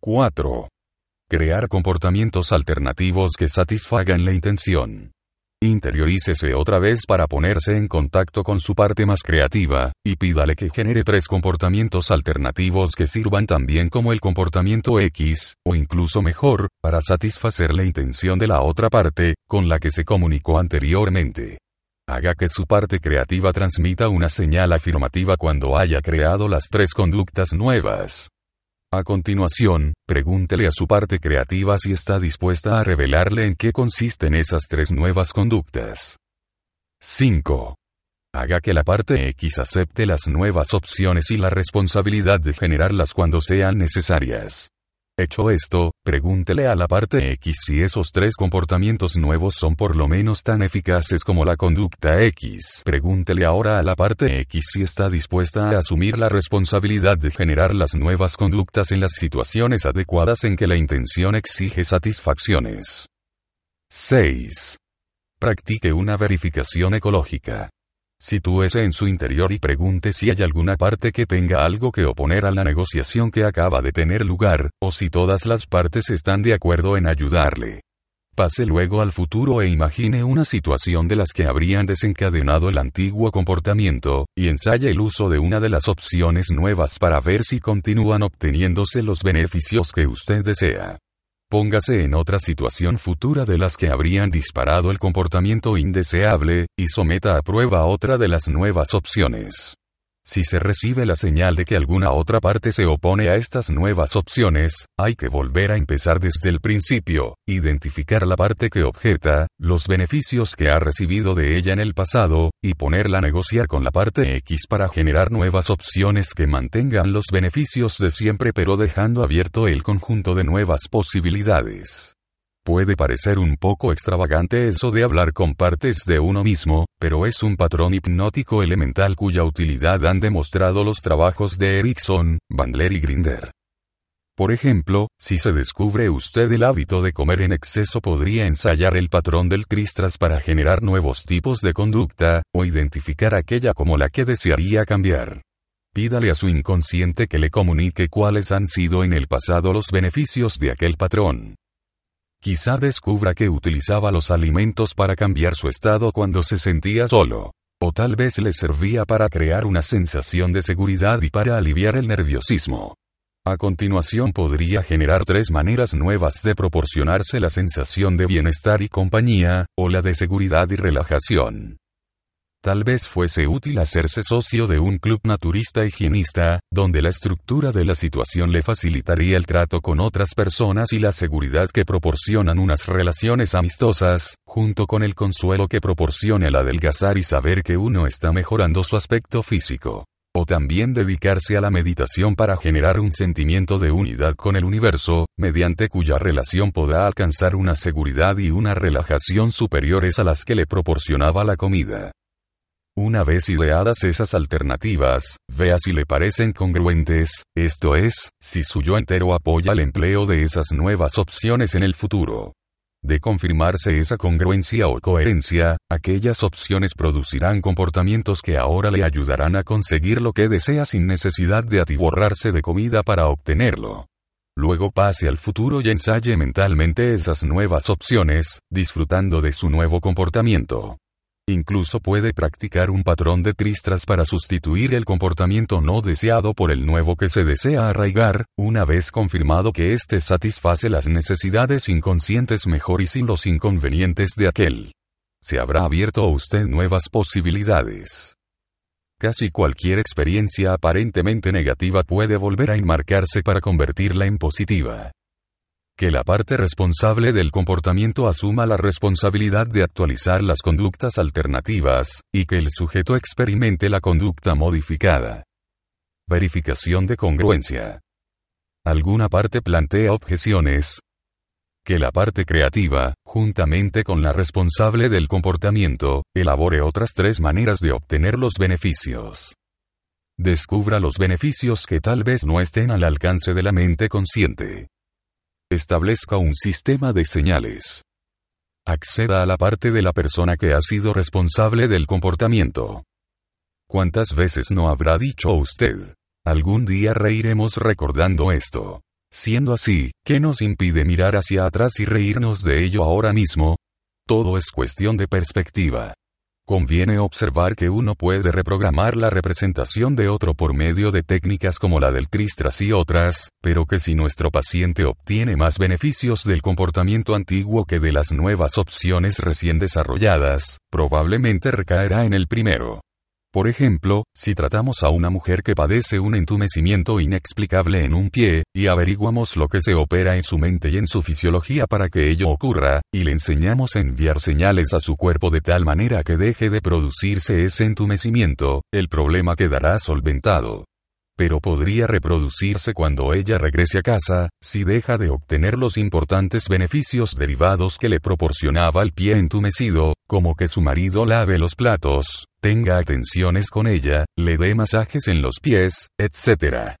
4. Crear comportamientos alternativos que satisfagan la intención. Interiorícese otra vez para ponerse en contacto con su parte más creativa, y pídale que genere tres comportamientos alternativos que sirvan también como el comportamiento X, o incluso mejor, para satisfacer la intención de la otra parte, con la que se comunicó anteriormente. Haga que su parte creativa transmita una señal afirmativa cuando haya creado las tres conductas nuevas. A continuación, pregúntele a su parte creativa si está dispuesta a revelarle en qué consisten esas tres nuevas conductas. 5. Haga que la parte X acepte las nuevas opciones y la responsabilidad de generarlas cuando sean necesarias. Hecho esto, pregúntele a la parte X si esos tres comportamientos nuevos son por lo menos tan eficaces como la conducta X. Pregúntele ahora a la parte X si está dispuesta a asumir la responsabilidad de generar las nuevas conductas en las situaciones adecuadas en que la intención exige satisfacciones. 6. Practique una verificación ecológica. Sitúese en su interior y pregunte si hay alguna parte que tenga algo que oponer a la negociación que acaba de tener lugar, o si todas las partes están de acuerdo en ayudarle. Pase luego al futuro e imagine una situación de las que habrían desencadenado el antiguo comportamiento, y ensaye el uso de una de las opciones nuevas para ver si continúan obteniéndose los beneficios que usted desea. Póngase en otra situación futura de las que habrían disparado el comportamiento indeseable, y someta a prueba otra de las nuevas opciones. Si se recibe la señal de que alguna otra parte se opone a estas nuevas opciones, hay que volver a empezar desde el principio, identificar la parte que objeta, los beneficios que ha recibido de ella en el pasado, y ponerla a negociar con la parte X para generar nuevas opciones que mantengan los beneficios de siempre pero dejando abierto el conjunto de nuevas posibilidades. Puede parecer un poco extravagante eso de hablar con partes de uno mismo, pero es un patrón hipnótico elemental cuya utilidad han demostrado los trabajos de Erickson, Bandler y Grinder. Por ejemplo, si se descubre usted el hábito de comer en exceso podría ensayar el patrón del tristras para generar nuevos tipos de conducta, o identificar aquella como la que desearía cambiar. Pídale a su inconsciente que le comunique cuáles han sido en el pasado los beneficios de aquel patrón. Quizá descubra que utilizaba los alimentos para cambiar su estado cuando se sentía solo. O tal vez le servía para crear una sensación de seguridad y para aliviar el nerviosismo. A continuación podría generar tres maneras nuevas de proporcionarse la sensación de bienestar y compañía, o la de seguridad y relajación. Tal vez fuese útil hacerse socio de un club naturista higienista, donde la estructura de la situación le facilitaría el trato con otras personas y la seguridad que proporcionan unas relaciones amistosas, junto con el consuelo que proporciona el adelgazar y saber que uno está mejorando su aspecto físico. O también dedicarse a la meditación para generar un sentimiento de unidad con el universo, mediante cuya relación podrá alcanzar una seguridad y una relajación superiores a las que le proporcionaba la comida. Una vez ideadas esas alternativas, vea si le parecen congruentes, esto es, si su yo entero apoya el empleo de esas nuevas opciones en el futuro. De confirmarse esa congruencia o coherencia, aquellas opciones producirán comportamientos que ahora le ayudarán a conseguir lo que desea sin necesidad de atiborrarse de comida para obtenerlo. Luego pase al futuro y ensaye mentalmente esas nuevas opciones, disfrutando de su nuevo comportamiento. Incluso puede practicar un patrón de tristras para sustituir el comportamiento no deseado por el nuevo que se desea arraigar, una vez confirmado que éste satisface las necesidades inconscientes mejor y sin los inconvenientes de aquel. Se habrá abierto a usted nuevas posibilidades. Casi cualquier experiencia aparentemente negativa puede volver a enmarcarse para convertirla en positiva que la parte responsable del comportamiento asuma la responsabilidad de actualizar las conductas alternativas, y que el sujeto experimente la conducta modificada. Verificación de congruencia. Alguna parte plantea objeciones. Que la parte creativa, juntamente con la responsable del comportamiento, elabore otras tres maneras de obtener los beneficios. Descubra los beneficios que tal vez no estén al alcance de la mente consciente. Establezca un sistema de señales. Acceda a la parte de la persona que ha sido responsable del comportamiento. ¿Cuántas veces no habrá dicho usted? Algún día reiremos recordando esto. Siendo así, ¿qué nos impide mirar hacia atrás y reírnos de ello ahora mismo? Todo es cuestión de perspectiva. Conviene observar que uno puede reprogramar la representación de otro por medio de técnicas como la del tristras y otras, pero que si nuestro paciente obtiene más beneficios del comportamiento antiguo que de las nuevas opciones recién desarrolladas, probablemente recaerá en el primero. Por ejemplo, si tratamos a una mujer que padece un entumecimiento inexplicable en un pie, y averiguamos lo que se opera en su mente y en su fisiología para que ello ocurra, y le enseñamos a enviar señales a su cuerpo de tal manera que deje de producirse ese entumecimiento, el problema quedará solventado pero podría reproducirse cuando ella regrese a casa, si deja de obtener los importantes beneficios derivados que le proporcionaba el pie entumecido, como que su marido lave los platos, tenga atenciones con ella, le dé masajes en los pies, etc.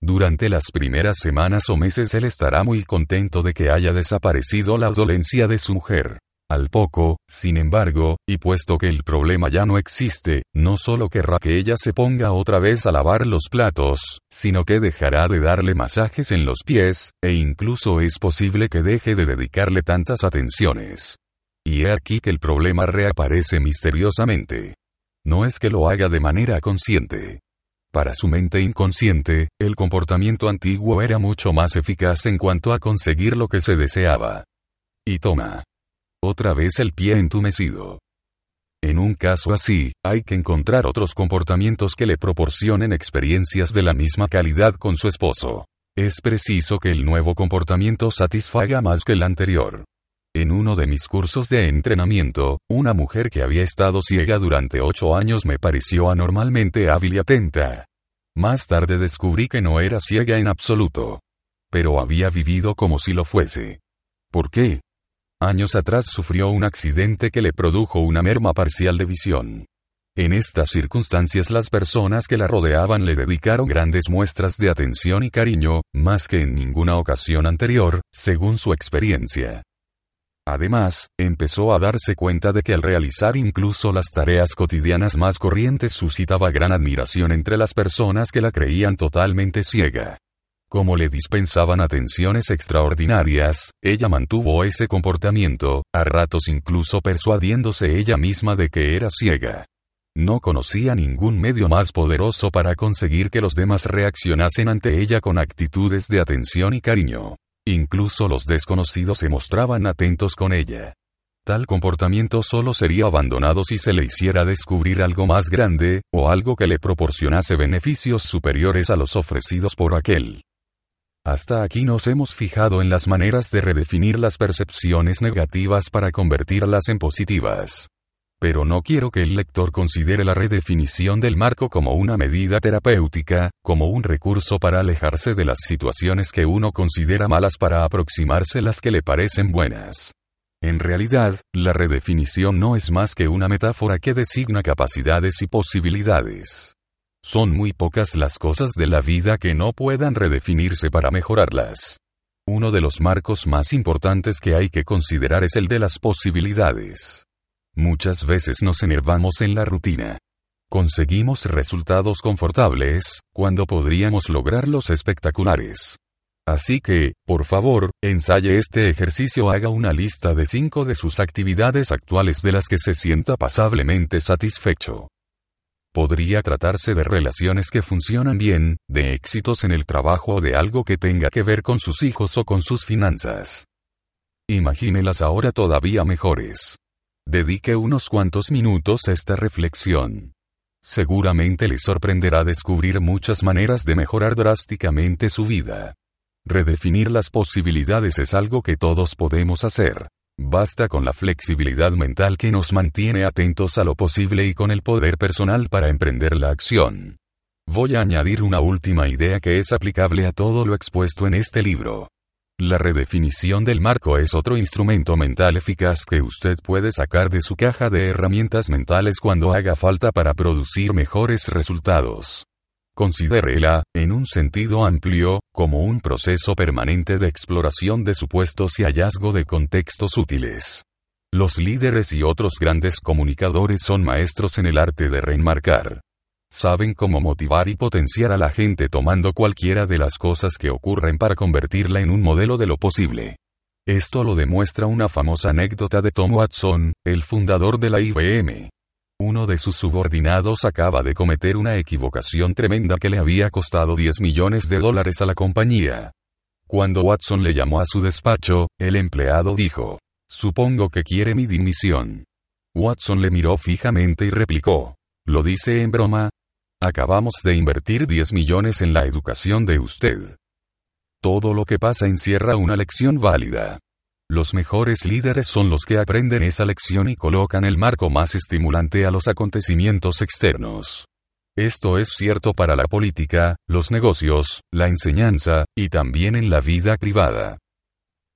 Durante las primeras semanas o meses él estará muy contento de que haya desaparecido la dolencia de su mujer. Al poco, sin embargo, y puesto que el problema ya no existe, no solo querrá que ella se ponga otra vez a lavar los platos, sino que dejará de darle masajes en los pies, e incluso es posible que deje de dedicarle tantas atenciones. Y he aquí que el problema reaparece misteriosamente. No es que lo haga de manera consciente. Para su mente inconsciente, el comportamiento antiguo era mucho más eficaz en cuanto a conseguir lo que se deseaba. Y toma. Otra vez el pie entumecido. En un caso así, hay que encontrar otros comportamientos que le proporcionen experiencias de la misma calidad con su esposo. Es preciso que el nuevo comportamiento satisfaga más que el anterior. En uno de mis cursos de entrenamiento, una mujer que había estado ciega durante ocho años me pareció anormalmente hábil y atenta. Más tarde descubrí que no era ciega en absoluto. Pero había vivido como si lo fuese. ¿Por qué? Años atrás sufrió un accidente que le produjo una merma parcial de visión. En estas circunstancias las personas que la rodeaban le dedicaron grandes muestras de atención y cariño, más que en ninguna ocasión anterior, según su experiencia. Además, empezó a darse cuenta de que al realizar incluso las tareas cotidianas más corrientes suscitaba gran admiración entre las personas que la creían totalmente ciega. Como le dispensaban atenciones extraordinarias, ella mantuvo ese comportamiento, a ratos incluso persuadiéndose ella misma de que era ciega. No conocía ningún medio más poderoso para conseguir que los demás reaccionasen ante ella con actitudes de atención y cariño. Incluso los desconocidos se mostraban atentos con ella. Tal comportamiento solo sería abandonado si se le hiciera descubrir algo más grande, o algo que le proporcionase beneficios superiores a los ofrecidos por aquel. Hasta aquí nos hemos fijado en las maneras de redefinir las percepciones negativas para convertirlas en positivas. Pero no quiero que el lector considere la redefinición del marco como una medida terapéutica, como un recurso para alejarse de las situaciones que uno considera malas para aproximarse las que le parecen buenas. En realidad, la redefinición no es más que una metáfora que designa capacidades y posibilidades. Son muy pocas las cosas de la vida que no puedan redefinirse para mejorarlas. Uno de los marcos más importantes que hay que considerar es el de las posibilidades. Muchas veces nos enervamos en la rutina. Conseguimos resultados confortables, cuando podríamos lograrlos espectaculares. Así que, por favor, ensaye este ejercicio, haga una lista de cinco de sus actividades actuales de las que se sienta pasablemente satisfecho. Podría tratarse de relaciones que funcionan bien, de éxitos en el trabajo o de algo que tenga que ver con sus hijos o con sus finanzas. Imagínelas ahora todavía mejores. Dedique unos cuantos minutos a esta reflexión. Seguramente le sorprenderá descubrir muchas maneras de mejorar drásticamente su vida. Redefinir las posibilidades es algo que todos podemos hacer. Basta con la flexibilidad mental que nos mantiene atentos a lo posible y con el poder personal para emprender la acción. Voy a añadir una última idea que es aplicable a todo lo expuesto en este libro. La redefinición del marco es otro instrumento mental eficaz que usted puede sacar de su caja de herramientas mentales cuando haga falta para producir mejores resultados. Considérela, en un sentido amplio, como un proceso permanente de exploración de supuestos y hallazgo de contextos útiles. Los líderes y otros grandes comunicadores son maestros en el arte de reenmarcar. Saben cómo motivar y potenciar a la gente tomando cualquiera de las cosas que ocurren para convertirla en un modelo de lo posible. Esto lo demuestra una famosa anécdota de Tom Watson, el fundador de la IBM. Uno de sus subordinados acaba de cometer una equivocación tremenda que le había costado 10 millones de dólares a la compañía. Cuando Watson le llamó a su despacho, el empleado dijo, Supongo que quiere mi dimisión. Watson le miró fijamente y replicó, ¿Lo dice en broma? Acabamos de invertir 10 millones en la educación de usted. Todo lo que pasa encierra una lección válida. Los mejores líderes son los que aprenden esa lección y colocan el marco más estimulante a los acontecimientos externos. Esto es cierto para la política, los negocios, la enseñanza, y también en la vida privada.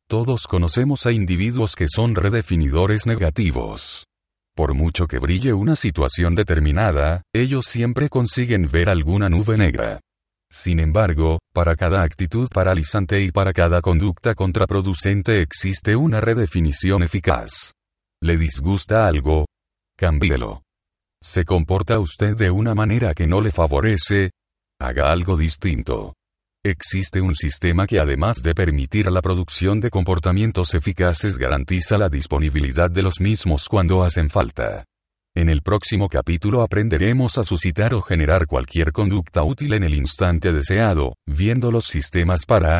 Todos conocemos a individuos que son redefinidores negativos. Por mucho que brille una situación determinada, ellos siempre consiguen ver alguna nube negra. Sin embargo, para cada actitud paralizante y para cada conducta contraproducente existe una redefinición eficaz. ¿Le disgusta algo? Cámbielo. ¿Se comporta usted de una manera que no le favorece? Haga algo distinto. Existe un sistema que además de permitir la producción de comportamientos eficaces garantiza la disponibilidad de los mismos cuando hacen falta. En el próximo capítulo aprenderemos a suscitar o generar cualquier conducta útil en el instante deseado, viendo los sistemas para